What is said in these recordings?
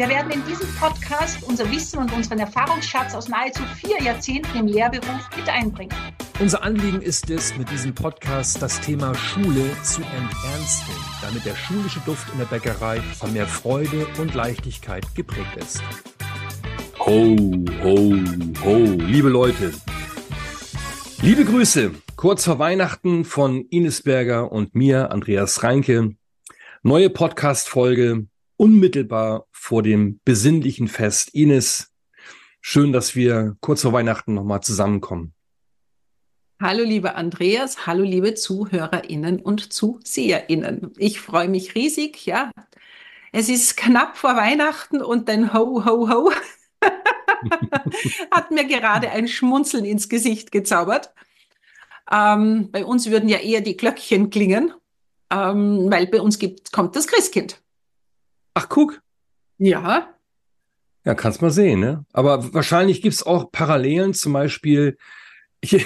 Wir werden in diesem Podcast unser Wissen und unseren Erfahrungsschatz aus nahezu vier Jahrzehnten im Lehrberuf mit einbringen. Unser Anliegen ist es, mit diesem Podcast das Thema Schule zu enternsten, damit der schulische Duft in der Bäckerei von mehr Freude und Leichtigkeit geprägt ist. Ho, ho, ho, liebe Leute. Liebe Grüße, kurz vor Weihnachten von Ines Berger und mir, Andreas Reinke. Neue Podcast-Folge unmittelbar vor dem besinnlichen Fest. Ines, schön, dass wir kurz vor Weihnachten nochmal zusammenkommen. Hallo, liebe Andreas. Hallo, liebe ZuhörerInnen und ZuseherInnen. Ich freue mich riesig, ja. Es ist knapp vor Weihnachten und dein Ho, Ho, Ho hat mir gerade ein Schmunzeln ins Gesicht gezaubert. Ähm, bei uns würden ja eher die Glöckchen klingen, ähm, weil bei uns gibt, kommt das Christkind. Ach, guck. Ja. Ja, kannst mal sehen, ne? Aber wahrscheinlich gibt's auch Parallelen, zum Beispiel, ich, ich,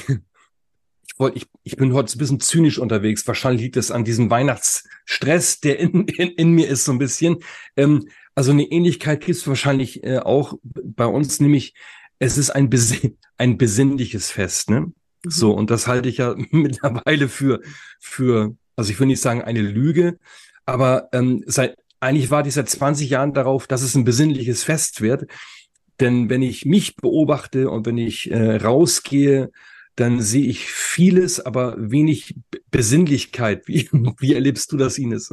wollt, ich, ich bin heute ein bisschen zynisch unterwegs. Wahrscheinlich liegt es an diesem Weihnachtsstress, der in, in, in mir ist, so ein bisschen. Ähm, also eine Ähnlichkeit gibt's wahrscheinlich äh, auch bei uns, nämlich es ist ein, Besinn, ein besinnliches Fest, ne? Mhm. So, und das halte ich ja mittlerweile für, für, also ich will nicht sagen eine Lüge, aber ähm, seit eigentlich warte ich seit 20 Jahren darauf, dass es ein besinnliches Fest wird. Denn wenn ich mich beobachte und wenn ich äh, rausgehe, dann sehe ich vieles, aber wenig Besinnlichkeit. Wie, wie erlebst du das, Ines?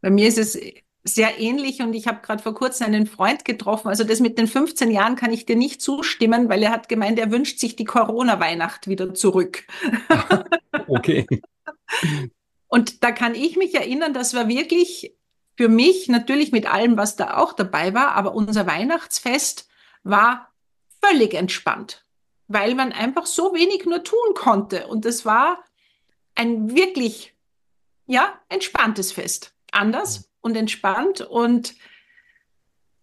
Bei mir ist es sehr ähnlich und ich habe gerade vor kurzem einen Freund getroffen. Also das mit den 15 Jahren kann ich dir nicht zustimmen, weil er hat gemeint, er wünscht sich die Corona-Weihnacht wieder zurück. okay. Und da kann ich mich erinnern, das war wirklich für mich natürlich mit allem, was da auch dabei war, aber unser Weihnachtsfest war völlig entspannt, weil man einfach so wenig nur tun konnte. Und es war ein wirklich, ja, entspanntes Fest. Anders und entspannt. Und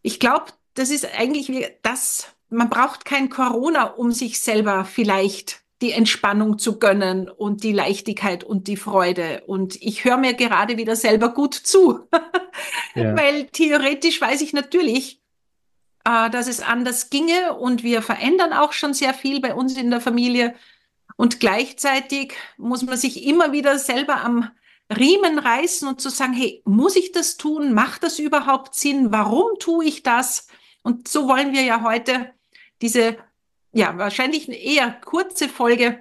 ich glaube, das ist eigentlich das, man braucht kein Corona, um sich selber vielleicht die Entspannung zu gönnen und die Leichtigkeit und die Freude. Und ich höre mir gerade wieder selber gut zu, ja. weil theoretisch weiß ich natürlich, äh, dass es anders ginge und wir verändern auch schon sehr viel bei uns in der Familie. Und gleichzeitig muss man sich immer wieder selber am Riemen reißen und zu sagen, hey, muss ich das tun? Macht das überhaupt Sinn? Warum tue ich das? Und so wollen wir ja heute diese ja, wahrscheinlich eine eher kurze Folge.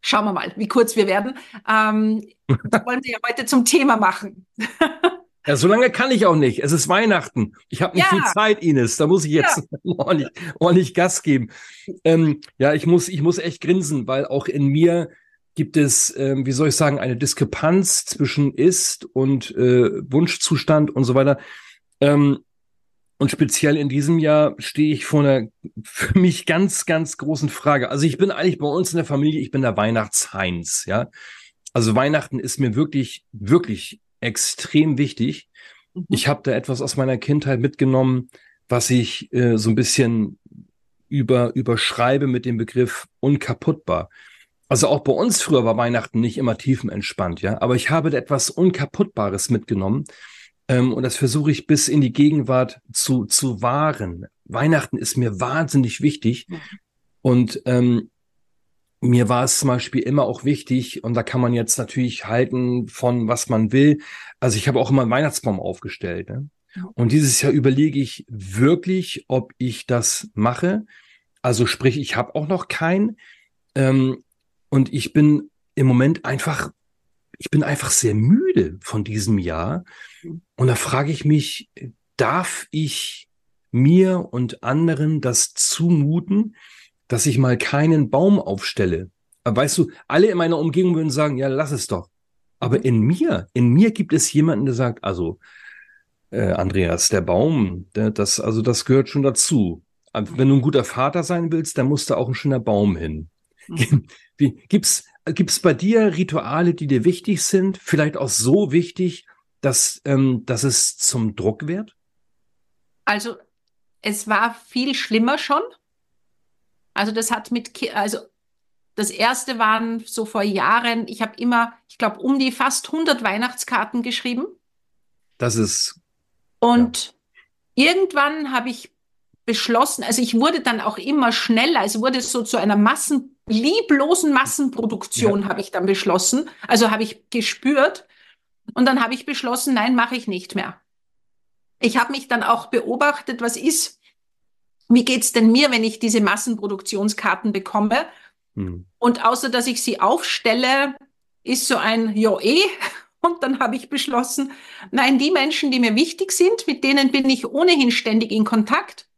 Schauen wir mal, wie kurz wir werden. Ähm, das wollen wir ja heute zum Thema machen. Ja, so lange kann ich auch nicht. Es ist Weihnachten. Ich habe nicht ja. viel Zeit, Ines. Da muss ich jetzt ja. ordentlich, ordentlich Gas geben. Ähm, ja, ich muss, ich muss echt grinsen, weil auch in mir gibt es, ähm, wie soll ich sagen, eine Diskrepanz zwischen Ist und äh, Wunschzustand und so weiter. Ähm, und speziell in diesem Jahr stehe ich vor einer für mich ganz, ganz großen Frage. Also ich bin eigentlich bei uns in der Familie, ich bin der Weihnachtsheinz, ja. Also Weihnachten ist mir wirklich, wirklich extrem wichtig. Mhm. Ich habe da etwas aus meiner Kindheit mitgenommen, was ich äh, so ein bisschen über, überschreibe mit dem Begriff unkaputtbar. Also auch bei uns früher war Weihnachten nicht immer tiefenentspannt, ja. Aber ich habe da etwas Unkaputtbares mitgenommen. Ähm, und das versuche ich bis in die Gegenwart zu, zu wahren. Weihnachten ist mir wahnsinnig wichtig. Und ähm, mir war es zum Beispiel immer auch wichtig, und da kann man jetzt natürlich halten von was man will. Also ich habe auch immer einen Weihnachtsbaum aufgestellt. Ne? Und dieses Jahr überlege ich wirklich, ob ich das mache. Also sprich, ich habe auch noch keinen. Ähm, und ich bin im Moment einfach ich bin einfach sehr müde von diesem Jahr. Und da frage ich mich, darf ich mir und anderen das zumuten, dass ich mal keinen Baum aufstelle? Weißt du, alle in meiner Umgebung würden sagen, ja, lass es doch. Aber in mir, in mir gibt es jemanden, der sagt, also, äh, Andreas, der Baum, der, das, also das gehört schon dazu. Wenn du ein guter Vater sein willst, dann muss da auch ein schöner Baum hin. Gibt's, gibt's bei dir Rituale, die dir wichtig sind? Vielleicht auch so wichtig, dass, ähm, dass es zum Druck wird? Also, es war viel schlimmer schon. Also, das hat mit, also, das erste waren so vor Jahren, ich habe immer, ich glaube, um die fast 100 Weihnachtskarten geschrieben. Das ist. Und ja. irgendwann habe ich beschlossen, also ich wurde dann auch immer schneller, es wurde so zu einer Massen, lieblosen Massenproduktion ja. habe ich dann beschlossen, also habe ich gespürt und dann habe ich beschlossen, nein, mache ich nicht mehr. Ich habe mich dann auch beobachtet, was ist, wie geht's denn mir, wenn ich diese Massenproduktionskarten bekomme? Hm. Und außer dass ich sie aufstelle, ist so ein Jo eh. Und dann habe ich beschlossen, nein, die Menschen, die mir wichtig sind, mit denen bin ich ohnehin ständig in Kontakt.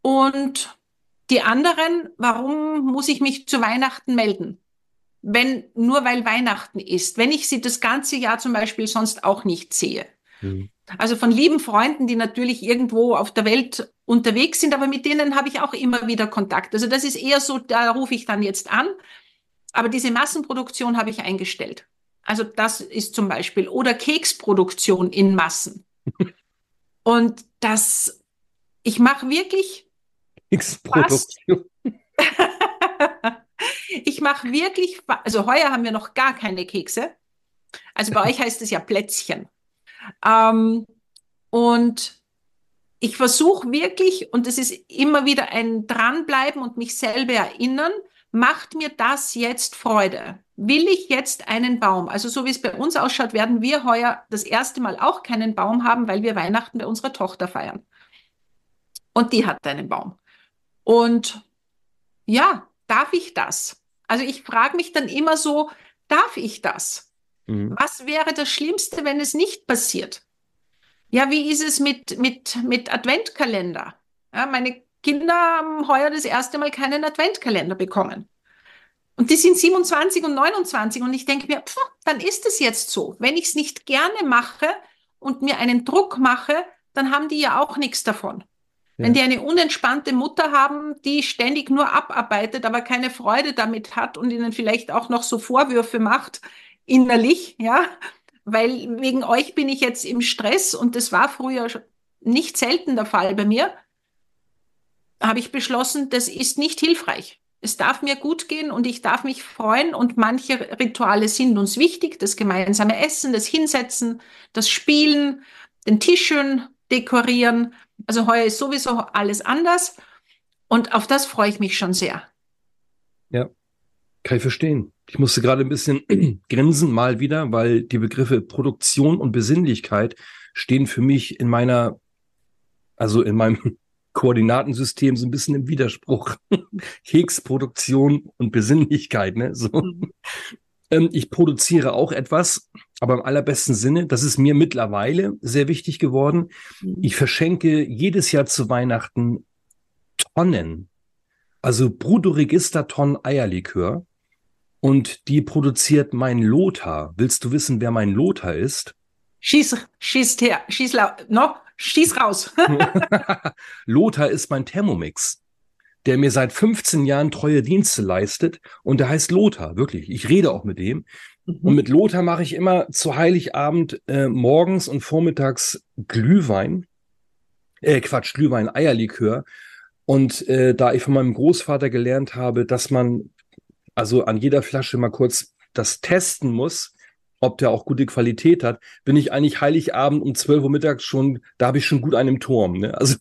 Und die anderen, warum muss ich mich zu Weihnachten melden? Wenn, nur weil Weihnachten ist, wenn ich sie das ganze Jahr zum Beispiel sonst auch nicht sehe. Mhm. Also von lieben Freunden, die natürlich irgendwo auf der Welt unterwegs sind, aber mit denen habe ich auch immer wieder Kontakt. Also das ist eher so, da rufe ich dann jetzt an. Aber diese Massenproduktion habe ich eingestellt. Also das ist zum Beispiel, oder Keksproduktion in Massen. Und das, ich mache wirklich Keksproduktion. ich mache wirklich, also heuer haben wir noch gar keine Kekse. Also bei euch heißt es ja Plätzchen. Ähm, und ich versuche wirklich, und es ist immer wieder ein Dranbleiben und mich selber erinnern, macht mir das jetzt Freude? Will ich jetzt einen Baum? Also so wie es bei uns ausschaut, werden wir heuer das erste Mal auch keinen Baum haben, weil wir Weihnachten bei unserer Tochter feiern. Und die hat einen Baum. Und ja, darf ich das? Also ich frage mich dann immer so, darf ich das? Mhm. Was wäre das Schlimmste, wenn es nicht passiert? Ja, wie ist es mit, mit, mit Adventkalender? Ja, meine Kinder haben heuer das erste Mal keinen Adventkalender bekommen. Und die sind 27 und 29 und ich denke mir, pff, dann ist es jetzt so. Wenn ich es nicht gerne mache und mir einen Druck mache, dann haben die ja auch nichts davon. Wenn die eine unentspannte Mutter haben, die ständig nur abarbeitet, aber keine Freude damit hat und ihnen vielleicht auch noch so Vorwürfe macht, innerlich, ja, weil wegen euch bin ich jetzt im Stress und das war früher nicht selten der Fall bei mir, habe ich beschlossen, das ist nicht hilfreich. Es darf mir gut gehen und ich darf mich freuen und manche Rituale sind uns wichtig, das gemeinsame Essen, das Hinsetzen, das Spielen, den Tisch schön dekorieren. Also heuer ist sowieso alles anders und auf das freue ich mich schon sehr. Ja, kann ich verstehen. Ich musste gerade ein bisschen grinsen mal wieder, weil die Begriffe Produktion und Besinnlichkeit stehen für mich in meiner, also in meinem Koordinatensystem so ein bisschen im Widerspruch. Keksproduktion und Besinnlichkeit, ne? So. Mhm. Ähm, ich produziere auch etwas, aber im allerbesten Sinne. Das ist mir mittlerweile sehr wichtig geworden. Mhm. Ich verschenke jedes Jahr zu Weihnachten Tonnen, also Brudoregister-Tonnen Eierlikör. Und die produziert mein Lothar. Willst du wissen, wer mein Lothar ist? Schieß, schieß her, schieß, no, schieß raus. Lothar ist mein Thermomix, der mir seit 15 Jahren treue Dienste leistet. Und der heißt Lothar, wirklich. Ich rede auch mit dem. Mhm. Und mit Lothar mache ich immer zu Heiligabend äh, morgens und vormittags Glühwein. Äh, Quatsch, Glühwein, Eierlikör. Und äh, da ich von meinem Großvater gelernt habe, dass man also an jeder Flasche mal kurz das testen muss, ob der auch gute Qualität hat, bin ich eigentlich Heiligabend um 12 Uhr mittags schon, da habe ich schon gut einen Turm. Ne? Also,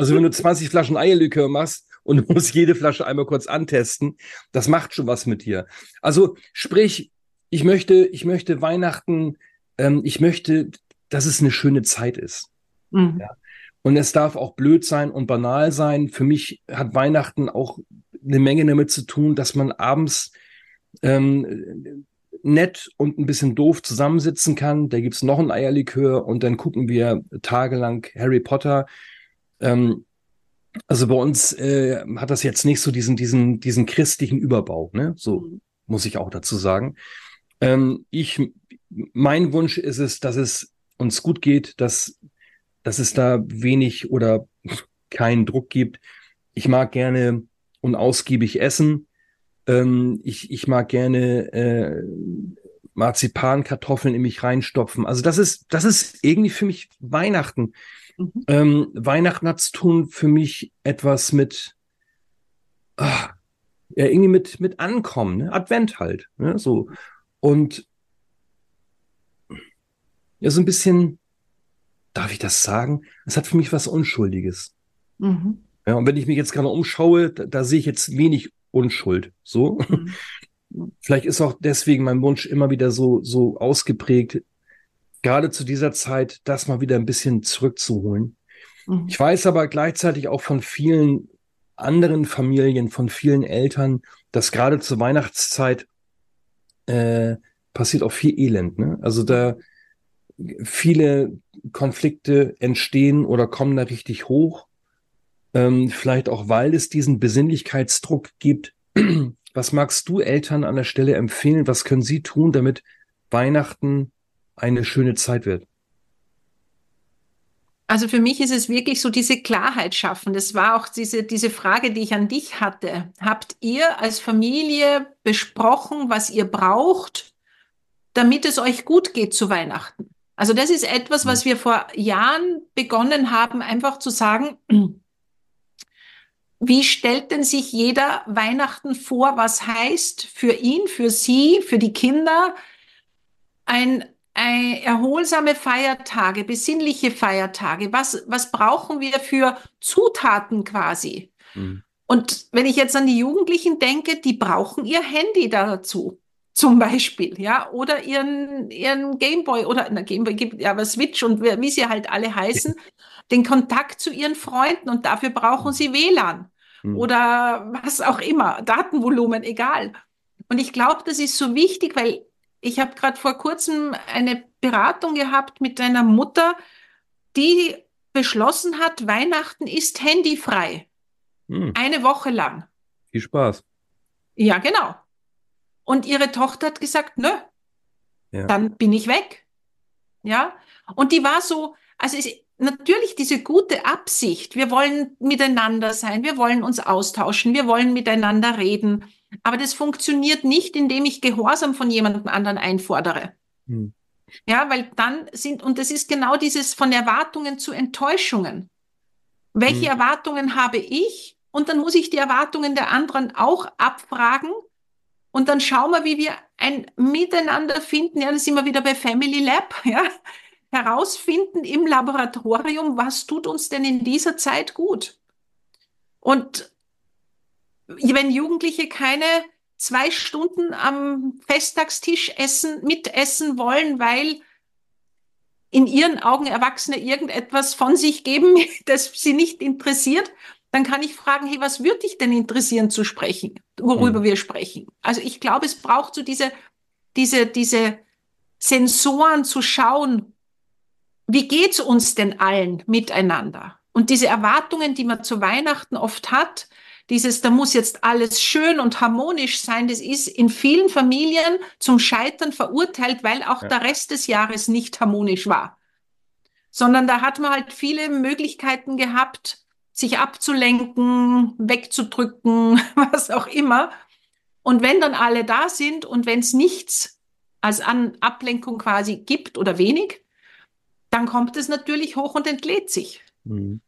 also wenn du 20 Flaschen Eierlikör machst und du musst jede Flasche einmal kurz antesten, das macht schon was mit dir. Also sprich, ich möchte, ich möchte Weihnachten, ähm, ich möchte, dass es eine schöne Zeit ist. Mhm. Ja. Und es darf auch blöd sein und banal sein. Für mich hat Weihnachten auch eine Menge damit zu tun, dass man abends ähm, nett und ein bisschen doof zusammensitzen kann. Da gibt's noch ein Eierlikör und dann gucken wir tagelang Harry Potter. Ähm, also bei uns äh, hat das jetzt nicht so diesen, diesen, diesen christlichen Überbau, ne? So mhm. muss ich auch dazu sagen. Ähm, ich, mein Wunsch ist es, dass es uns gut geht, dass, dass es da wenig oder keinen Druck gibt. Ich mag gerne und ausgiebig essen. Ähm, ich, ich mag gerne äh, Marzipankartoffeln in mich reinstopfen. Also das ist, das ist irgendwie für mich Weihnachten. Mhm. Ähm, Weihnachten hat zu tun für mich etwas mit, ach, ja, irgendwie mit, mit Ankommen, ne? Advent halt. Ne? So. Und ja, so ein bisschen, darf ich das sagen? Es hat für mich was Unschuldiges. Mhm. Ja, und wenn ich mich jetzt gerade umschaue, da, da sehe ich jetzt wenig Unschuld. So. Mhm. Vielleicht ist auch deswegen mein Wunsch immer wieder so, so ausgeprägt, gerade zu dieser Zeit, das mal wieder ein bisschen zurückzuholen. Mhm. Ich weiß aber gleichzeitig auch von vielen anderen Familien, von vielen Eltern, dass gerade zur Weihnachtszeit äh, passiert auch viel Elend. Ne? Also da viele Konflikte entstehen oder kommen da richtig hoch. Ähm, vielleicht auch, weil es diesen Besinnlichkeitsdruck gibt. Was magst du Eltern an der Stelle empfehlen? Was können sie tun, damit Weihnachten eine schöne Zeit wird? Also für mich ist es wirklich so diese Klarheit schaffen. Das war auch diese, diese Frage, die ich an dich hatte. Habt ihr als Familie besprochen, was ihr braucht, damit es euch gut geht zu Weihnachten? Also das ist etwas, was wir vor Jahren begonnen haben, einfach zu sagen, wie stellt denn sich jeder Weihnachten vor? Was heißt für ihn, für sie, für die Kinder ein, ein erholsame Feiertage, besinnliche Feiertage? Was, was brauchen wir für Zutaten quasi? Mhm. Und wenn ich jetzt an die Jugendlichen denke, die brauchen ihr Handy dazu. Zum Beispiel, ja, oder ihren, ihren Gameboy oder na, Gameboy gibt ja aber Switch und wie, sie halt alle heißen, den Kontakt zu ihren Freunden und dafür brauchen sie WLAN mhm. oder was auch immer, Datenvolumen, egal. Und ich glaube, das ist so wichtig, weil ich habe gerade vor kurzem eine Beratung gehabt mit einer Mutter, die beschlossen hat, Weihnachten ist handyfrei. Mhm. Eine Woche lang. Viel Spaß. Ja, genau. Und ihre Tochter hat gesagt, nö, ja. dann bin ich weg. Ja. Und die war so, also ist natürlich diese gute Absicht. Wir wollen miteinander sein. Wir wollen uns austauschen. Wir wollen miteinander reden. Aber das funktioniert nicht, indem ich Gehorsam von jemandem anderen einfordere. Hm. Ja, weil dann sind, und das ist genau dieses von Erwartungen zu Enttäuschungen. Welche hm. Erwartungen habe ich? Und dann muss ich die Erwartungen der anderen auch abfragen und dann schauen wir, wie wir ein Miteinander finden. Ja, da sind wir wieder bei Family Lab. Ja, herausfinden im Laboratorium, was tut uns denn in dieser Zeit gut. Und wenn Jugendliche keine zwei Stunden am Festtagstisch essen, mitessen wollen, weil in ihren Augen Erwachsene irgendetwas von sich geben, das sie nicht interessiert, dann kann ich fragen, hey, was würde dich denn interessieren zu sprechen, worüber mhm. wir sprechen? Also ich glaube, es braucht so diese, diese, diese Sensoren zu schauen, wie geht's uns denn allen miteinander? Und diese Erwartungen, die man zu Weihnachten oft hat, dieses, da muss jetzt alles schön und harmonisch sein, das ist in vielen Familien zum Scheitern verurteilt, weil auch ja. der Rest des Jahres nicht harmonisch war. Sondern da hat man halt viele Möglichkeiten gehabt, sich abzulenken, wegzudrücken, was auch immer. Und wenn dann alle da sind und wenn es nichts als An Ablenkung quasi gibt oder wenig, dann kommt es natürlich hoch und entlädt sich. Mhm.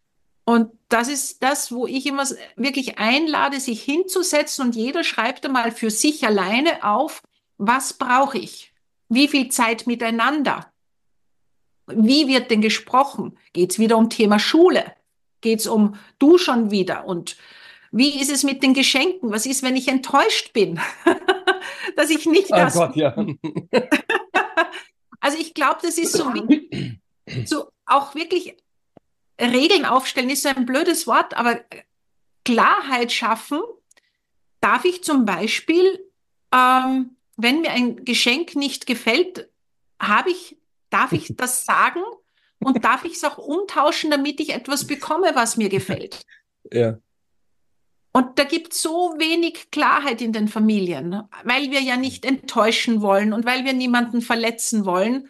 Und das ist das, wo ich immer wirklich einlade, sich hinzusetzen und jeder schreibt einmal für sich alleine auf, was brauche ich? Wie viel Zeit miteinander? Wie wird denn gesprochen? Geht es wieder um Thema Schule? geht es um du schon wieder und wie ist es mit den Geschenken? Was ist, wenn ich enttäuscht bin, dass ich nicht oh das. Gott, ja. also ich glaube, das ist so, so auch wirklich Regeln aufstellen ist ein blödes Wort, aber Klarheit schaffen. Darf ich zum Beispiel ähm, wenn mir ein Geschenk nicht gefällt, habe ich, darf ich das sagen und darf ich es auch umtauschen, damit ich etwas bekomme, was mir gefällt? Ja. Und da gibt es so wenig Klarheit in den Familien, weil wir ja nicht enttäuschen wollen und weil wir niemanden verletzen wollen.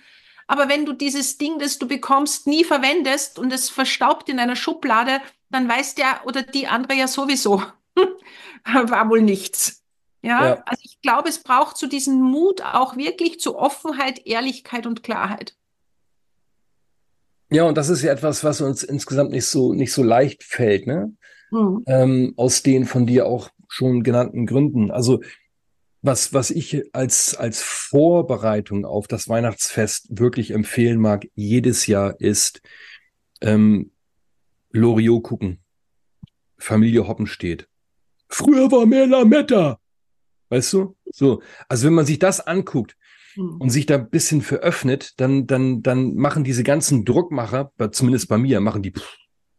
Aber wenn du dieses Ding, das du bekommst, nie verwendest und es verstaubt in einer Schublade, dann weiß der oder die andere ja sowieso, war wohl nichts. Ja? ja, also ich glaube, es braucht zu so diesem Mut auch wirklich zu Offenheit, Ehrlichkeit und Klarheit. Ja, und das ist ja etwas, was uns insgesamt nicht so, nicht so leicht fällt, ne? Mhm. Ähm, aus den von dir auch schon genannten Gründen. Also was, was ich als, als Vorbereitung auf das Weihnachtsfest wirklich empfehlen mag, jedes Jahr ist ähm, Loriot gucken. Familie Hoppenstedt. Früher war mehr Lametta. Weißt du? So. Also wenn man sich das anguckt, hm. und sich da ein bisschen veröffnet, dann, dann, dann machen diese ganzen Druckmacher, zumindest bei mir, machen die.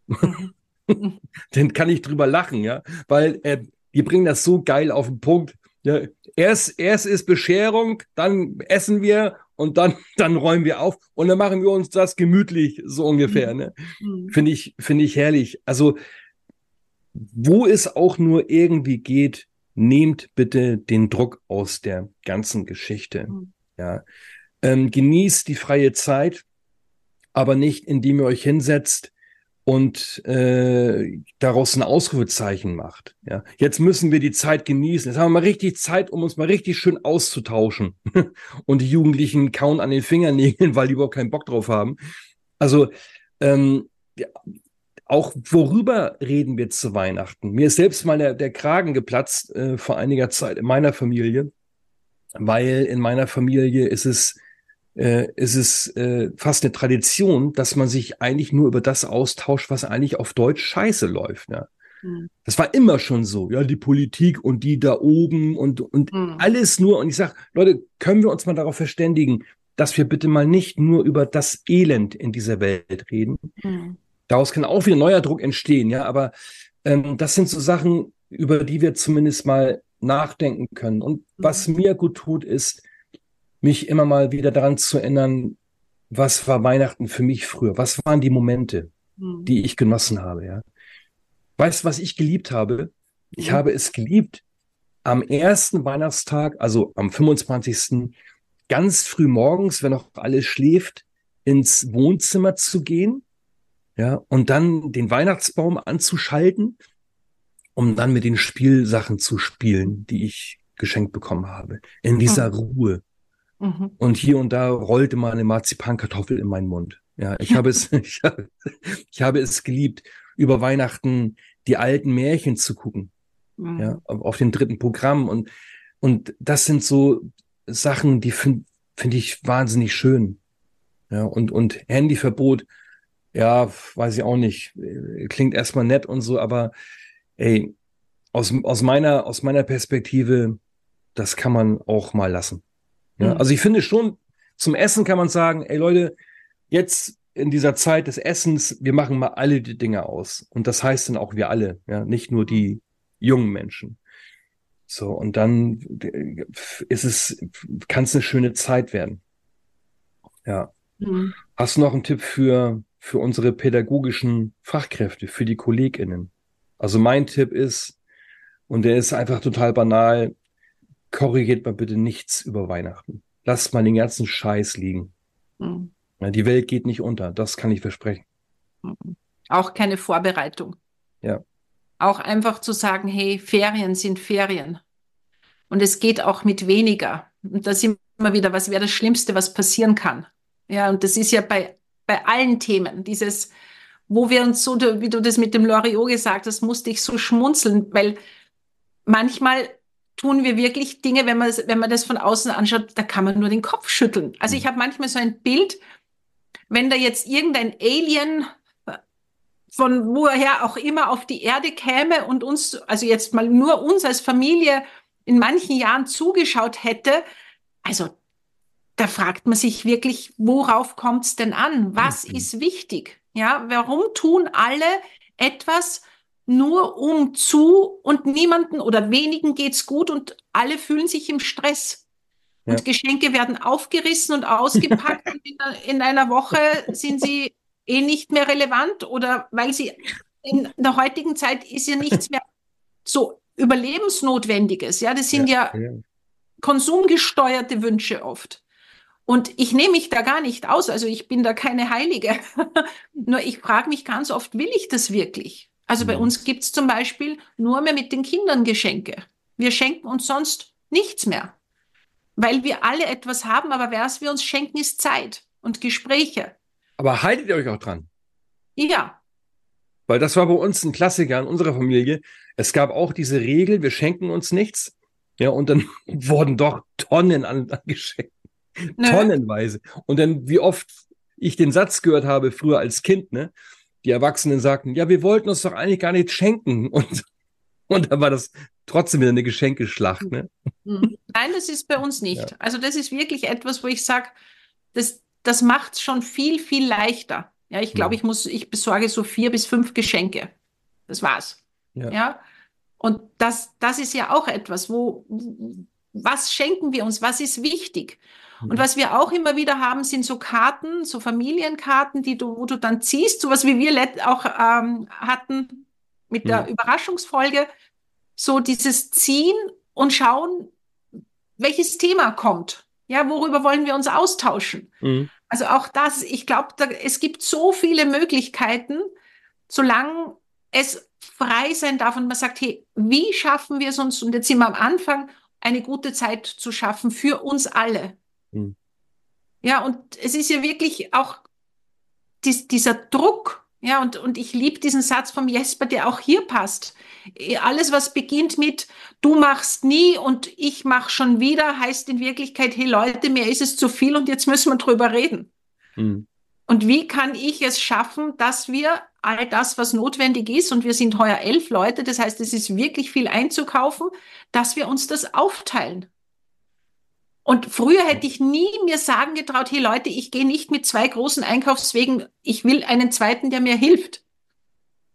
Mhm. dann kann ich drüber lachen, ja, weil äh, die bringen das so geil auf den Punkt. Ja, erst, erst ist Bescherung, dann essen wir und dann, dann räumen wir auf und dann machen wir uns das gemütlich, so ungefähr. Ne? Mhm. Finde ich, finde ich herrlich. Also, wo es auch nur irgendwie geht, nehmt bitte den Druck aus der ganzen Geschichte. Mhm. Ja. Ähm, genießt die freie Zeit, aber nicht, indem ihr euch hinsetzt und äh, daraus ein Ausrufezeichen macht. Ja, jetzt müssen wir die Zeit genießen. Jetzt haben wir mal richtig Zeit, um uns mal richtig schön auszutauschen. und die Jugendlichen kauen an den Fingernägeln, weil die überhaupt keinen Bock drauf haben. Also ähm, ja, auch worüber reden wir zu Weihnachten? Mir ist selbst mal der, der Kragen geplatzt äh, vor einiger Zeit in meiner Familie, weil in meiner Familie ist es äh, ist es äh, fast eine Tradition, dass man sich eigentlich nur über das austauscht, was eigentlich auf Deutsch scheiße läuft. Ne? Mhm. Das war immer schon so, ja, die Politik und die da oben und, und mhm. alles nur. Und ich sage, Leute, können wir uns mal darauf verständigen, dass wir bitte mal nicht nur über das Elend in dieser Welt reden. Mhm. Daraus kann auch wieder neuer Druck entstehen, ja, aber ähm, das sind so Sachen, über die wir zumindest mal nachdenken können. Und was mhm. mir gut tut, ist, mich immer mal wieder daran zu erinnern, was war Weihnachten für mich früher? Was waren die Momente, mhm. die ich genossen habe? Ja? Weißt du, was ich geliebt habe? Ich mhm. habe es geliebt, am ersten Weihnachtstag, also am 25. ganz früh morgens, wenn noch alles schläft, ins Wohnzimmer zu gehen, ja, und dann den Weihnachtsbaum anzuschalten, um dann mit den Spielsachen zu spielen, die ich geschenkt bekommen habe. In dieser mhm. Ruhe. Mhm. Und hier und da rollte mal eine Marzipankartoffel in meinen Mund. Ja, ich habe es, ich habe, ich habe es geliebt, über Weihnachten die alten Märchen zu gucken. Mhm. Ja, auf dem dritten Programm. Und, und das sind so Sachen, die finde find ich wahnsinnig schön. Ja, und, und Handyverbot, ja, weiß ich auch nicht. Klingt erstmal nett und so, aber ey, aus, aus meiner, aus meiner Perspektive, das kann man auch mal lassen. Ja, mhm. Also ich finde schon, zum Essen kann man sagen, ey Leute, jetzt in dieser Zeit des Essens, wir machen mal alle die Dinge aus. Und das heißt dann auch wir alle, ja, nicht nur die jungen Menschen. So, und dann äh, ist es, kann es eine schöne Zeit werden. Ja. Mhm. Hast du noch einen Tipp für, für unsere pädagogischen Fachkräfte, für die KollegInnen? Also mein Tipp ist, und der ist einfach total banal, korrigiert mal bitte nichts über Weihnachten. Lasst mal den ganzen Scheiß liegen. Mhm. Die Welt geht nicht unter, das kann ich versprechen. Mhm. Auch keine Vorbereitung. Ja. Auch einfach zu sagen, hey, Ferien sind Ferien. Und es geht auch mit weniger. Und da sind wir wieder, was wäre das Schlimmste, was passieren kann. Ja, und das ist ja bei, bei allen Themen, dieses, wo wir uns so, wie du das mit dem Loriot gesagt hast, musste ich so schmunzeln, weil manchmal tun wir wirklich Dinge, wenn man, wenn man das von außen anschaut, da kann man nur den Kopf schütteln. Also ich mhm. habe manchmal so ein Bild, wenn da jetzt irgendein Alien von woher auch immer auf die Erde käme und uns, also jetzt mal nur uns als Familie in manchen Jahren zugeschaut hätte, also da fragt man sich wirklich, worauf kommt es denn an? Was mhm. ist wichtig? Ja, warum tun alle etwas, nur um zu und niemanden oder wenigen geht's gut und alle fühlen sich im Stress. Und ja. Geschenke werden aufgerissen und ausgepackt und in, in, einer Woche sind sie eh nicht mehr relevant oder weil sie in der heutigen Zeit ist ja nichts mehr so überlebensnotwendiges. Ja, das sind ja, ja, ja. konsumgesteuerte Wünsche oft. Und ich nehme mich da gar nicht aus. Also ich bin da keine Heilige. Nur ich frage mich ganz oft, will ich das wirklich? Also bei mhm. uns gibt es zum Beispiel nur mehr mit den Kindern Geschenke. Wir schenken uns sonst nichts mehr. Weil wir alle etwas haben, aber was wir uns schenken, ist Zeit und Gespräche. Aber haltet ihr euch auch dran? Ja. Weil das war bei uns ein Klassiker in unserer Familie. Es gab auch diese Regel, wir schenken uns nichts. Ja, und dann wurden doch Tonnen an, an Geschenken. Nö. Tonnenweise. Und dann, wie oft ich den Satz gehört habe, früher als Kind, ne? Die Erwachsenen sagten, ja, wir wollten uns doch eigentlich gar nicht schenken. Und, und da war das trotzdem wieder eine Geschenkeschlacht, ne? Hm. Nein, das ist bei uns nicht. Ja. Also das ist wirklich etwas, wo ich sage, das, das macht es schon viel, viel leichter. Ja, ich glaube, ja. ich muss, ich besorge so vier bis fünf Geschenke. Das war's. Ja. ja? Und das, das ist ja auch etwas, wo, was schenken wir uns? Was ist wichtig? Und was wir auch immer wieder haben, sind so Karten, so Familienkarten, die du, wo du dann ziehst, sowas wie wir auch ähm, hatten mit der ja. Überraschungsfolge, so dieses Ziehen und schauen, welches Thema kommt. Ja, worüber wollen wir uns austauschen? Mhm. Also auch das, ich glaube, es gibt so viele Möglichkeiten, solange es frei sein darf und man sagt, hey, wie schaffen wir es uns? Und jetzt sind wir am Anfang, eine gute Zeit zu schaffen für uns alle. Mhm. Ja, und es ist ja wirklich auch dies, dieser Druck, ja, und, und ich liebe diesen Satz vom Jesper, der auch hier passt. Alles, was beginnt mit du machst nie und ich mach schon wieder, heißt in Wirklichkeit, hey Leute, mir ist es zu viel und jetzt müssen wir drüber reden. Mhm. Und wie kann ich es schaffen, dass wir all das, was notwendig ist, und wir sind heuer elf Leute, das heißt, es ist wirklich viel einzukaufen, dass wir uns das aufteilen. Und früher hätte ich nie mir sagen getraut, hey Leute, ich gehe nicht mit zwei großen Einkaufswegen, ich will einen zweiten, der mir hilft.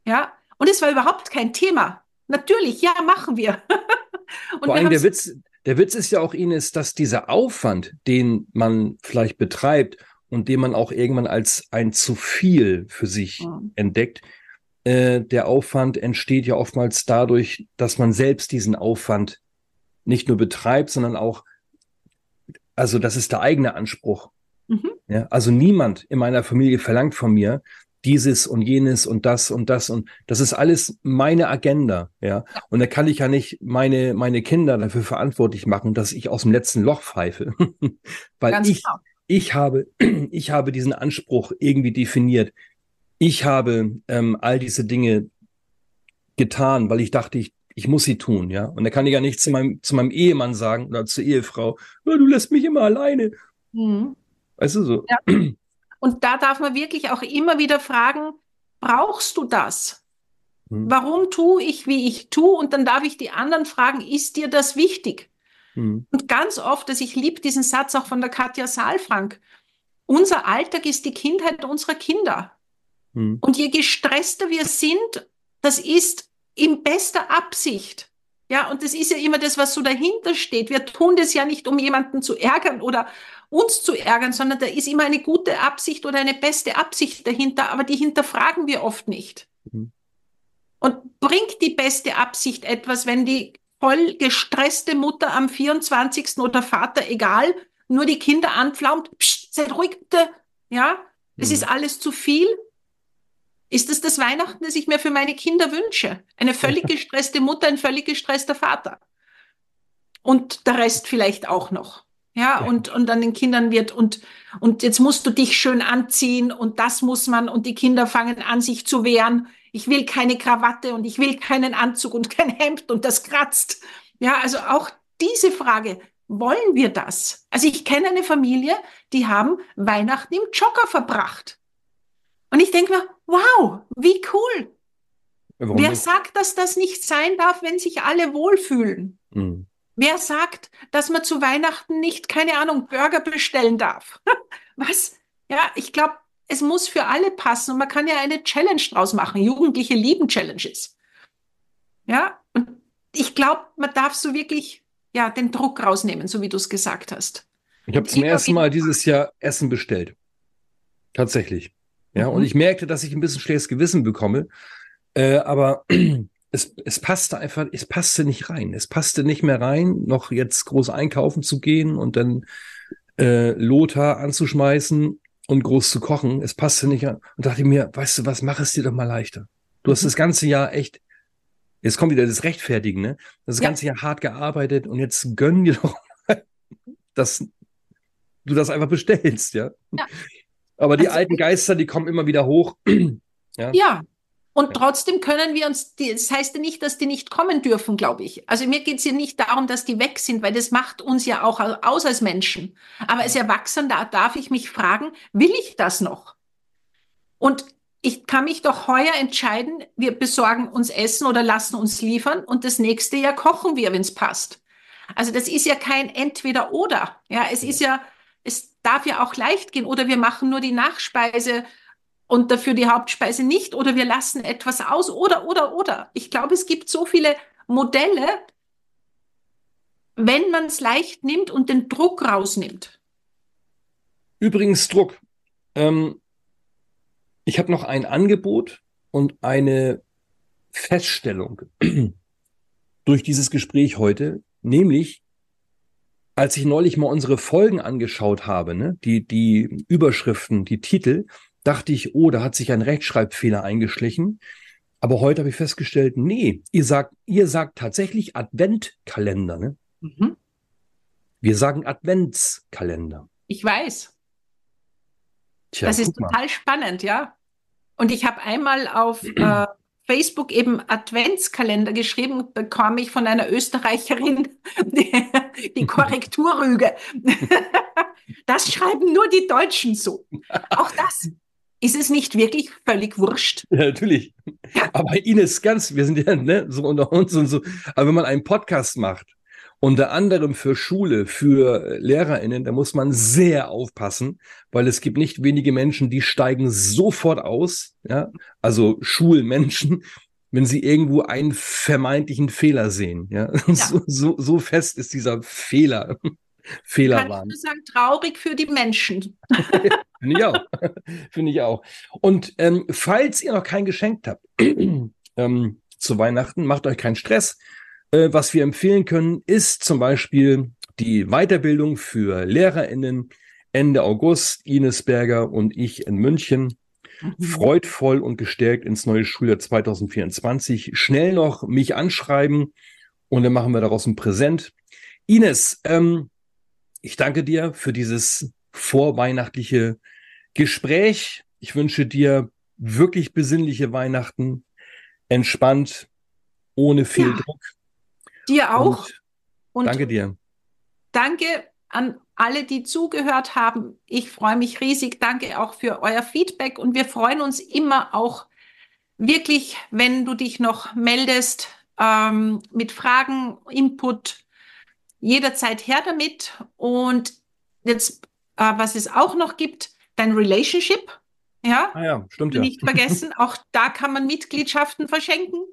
Ja, und es war überhaupt kein Thema. Natürlich, ja, machen wir. und Vor allem der Witz, der Witz ist ja auch, Ines, dass dieser Aufwand, den man vielleicht betreibt und den man auch irgendwann als ein zu viel für sich mhm. entdeckt, äh, der Aufwand entsteht ja oftmals dadurch, dass man selbst diesen Aufwand nicht nur betreibt, sondern auch also das ist der eigene Anspruch. Mhm. Ja, also niemand in meiner Familie verlangt von mir dieses und jenes und das und das und das ist alles meine Agenda. Ja, und da kann ich ja nicht meine meine Kinder dafür verantwortlich machen, dass ich aus dem letzten Loch pfeife, weil Ganz ich genau. ich habe ich habe diesen Anspruch irgendwie definiert. Ich habe ähm, all diese Dinge getan, weil ich dachte, ich ich muss sie tun, ja. Und da kann ich ja nicht zu meinem, zu meinem Ehemann sagen oder zur Ehefrau, du lässt mich immer alleine. Mhm. Weißt du so? Ja. Und da darf man wirklich auch immer wieder fragen, brauchst du das? Mhm. Warum tue ich, wie ich tue? Und dann darf ich die anderen fragen, ist dir das wichtig? Mhm. Und ganz oft, dass ich liebe diesen Satz auch von der Katja Saalfrank, unser Alltag ist die Kindheit unserer Kinder. Mhm. Und je gestresster wir sind, das ist in bester Absicht. Ja, und das ist ja immer das, was so dahinter steht. Wir tun das ja nicht, um jemanden zu ärgern oder uns zu ärgern, sondern da ist immer eine gute Absicht oder eine beste Absicht dahinter, aber die hinterfragen wir oft nicht. Mhm. Und bringt die beste Absicht etwas, wenn die voll gestresste Mutter am 24. oder Vater, egal, nur die Kinder anpflaumt, pst, seid ruhig, bitte. Ja, es mhm. ist alles zu viel. Ist das das Weihnachten, das ich mir für meine Kinder wünsche? Eine völlig gestresste Mutter, ein völlig gestresster Vater. Und der Rest vielleicht auch noch. Ja, ja, und, und an den Kindern wird, und, und jetzt musst du dich schön anziehen und das muss man, und die Kinder fangen an, sich zu wehren. Ich will keine Krawatte und ich will keinen Anzug und kein Hemd und das kratzt. Ja, also auch diese Frage, wollen wir das? Also ich kenne eine Familie, die haben Weihnachten im Jogger verbracht. Und ich denke mir, wow, wie cool. Warum Wer nicht? sagt, dass das nicht sein darf, wenn sich alle wohlfühlen? Mhm. Wer sagt, dass man zu Weihnachten nicht, keine Ahnung, Burger bestellen darf? Was? Ja, ich glaube, es muss für alle passen und man kann ja eine Challenge draus machen. Jugendliche lieben Challenges. Ja, und ich glaube, man darf so wirklich, ja, den Druck rausnehmen, so wie du es gesagt hast. Ich habe zum ersten Mal dieses Jahr Essen bestellt. Tatsächlich. Ja, mhm. und ich merkte, dass ich ein bisschen schlechtes Gewissen bekomme. Äh, aber es, es passte einfach, es passte nicht rein. Es passte nicht mehr rein, noch jetzt groß einkaufen zu gehen und dann äh, Lothar anzuschmeißen und groß zu kochen. Es passte nicht an. Und dachte mir, weißt du was, mach es dir doch mal leichter. Du hast mhm. das ganze Jahr echt, jetzt kommt wieder das Rechtfertigen, ne? Das ja. ganze Jahr hart gearbeitet und jetzt gönn dir doch dass du das einfach bestellst, ja. ja. Aber die also, alten Geister, die kommen immer wieder hoch. ja. ja. Und trotzdem können wir uns, die, das heißt ja nicht, dass die nicht kommen dürfen, glaube ich. Also mir geht es ja nicht darum, dass die weg sind, weil das macht uns ja auch aus als Menschen. Aber als Erwachsener darf ich mich fragen, will ich das noch? Und ich kann mich doch heuer entscheiden, wir besorgen uns Essen oder lassen uns liefern und das nächste Jahr kochen wir, wenn es passt. Also das ist ja kein Entweder-Oder. Ja, es ist ja, es darf ja auch leicht gehen oder wir machen nur die Nachspeise und dafür die Hauptspeise nicht oder wir lassen etwas aus oder, oder, oder. Ich glaube, es gibt so viele Modelle, wenn man es leicht nimmt und den Druck rausnimmt. Übrigens Druck. Ähm, ich habe noch ein Angebot und eine Feststellung durch dieses Gespräch heute, nämlich als ich neulich mal unsere Folgen angeschaut habe, ne, die, die Überschriften, die Titel, dachte ich, oh, da hat sich ein Rechtschreibfehler eingeschlichen. Aber heute habe ich festgestellt, nee, ihr sagt, ihr sagt tatsächlich Adventkalender, ne? Mhm. Wir sagen Adventskalender. Ich weiß. Tja, das ist total mal. spannend, ja. Und ich habe einmal auf äh, Facebook eben Adventskalender geschrieben, bekam ich von einer Österreicherin die, die Korrekturrüge. Das schreiben nur die Deutschen so. Auch das ist es nicht wirklich völlig wurscht? Ja, natürlich. Aber Ines, ganz, wir sind ja ne, so unter uns und so. Aber wenn man einen Podcast macht, unter anderem für Schule, für LehrerInnen, da muss man sehr aufpassen, weil es gibt nicht wenige Menschen, die steigen sofort aus, ja, also Schulmenschen, wenn sie irgendwo einen vermeintlichen Fehler sehen, ja. ja. So, so, so fest ist dieser Fehler. Fehler Kann waren. Ich sagen, traurig für die Menschen. Finde ich auch. Finde ich auch. Und ähm, falls ihr noch kein Geschenk habt ähm, zu Weihnachten, macht euch keinen Stress. Äh, was wir empfehlen können, ist zum Beispiel die Weiterbildung für LehrerInnen Ende August. Ines Berger und ich in München. Mhm. Freudvoll und gestärkt ins neue Schuljahr 2024. Schnell noch mich anschreiben und dann machen wir daraus ein Präsent. Ines, ähm, ich danke dir für dieses vorweihnachtliche Gespräch. Ich wünsche dir wirklich besinnliche Weihnachten, entspannt, ohne viel ja, Druck. Dir auch. Und Und danke dir. Danke an alle, die zugehört haben. Ich freue mich riesig. Danke auch für euer Feedback und wir freuen uns immer auch wirklich, wenn du dich noch meldest ähm, mit Fragen, Input jederzeit her damit. Und jetzt, äh, was es auch noch gibt, dein Relationship. Ja, ah ja stimmt ja. Nicht vergessen, auch da kann man Mitgliedschaften verschenken.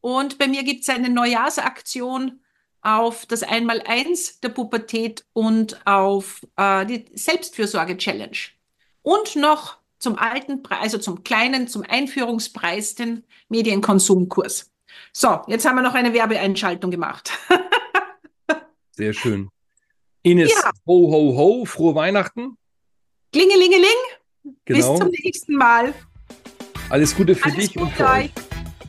Und bei mir gibt es eine Neujahrsaktion auf das Einmaleins der Pubertät und auf äh, die Selbstfürsorge-Challenge. Und noch zum alten Preis, also zum kleinen, zum Einführungspreis, den Medienkonsumkurs. So, jetzt haben wir noch eine Werbeeinschaltung gemacht. Sehr schön. Ines, ja. ho, ho, ho, frohe Weihnachten. Klingelingeling. Genau. Bis zum nächsten Mal. Alles Gute für Alles dich und für euch.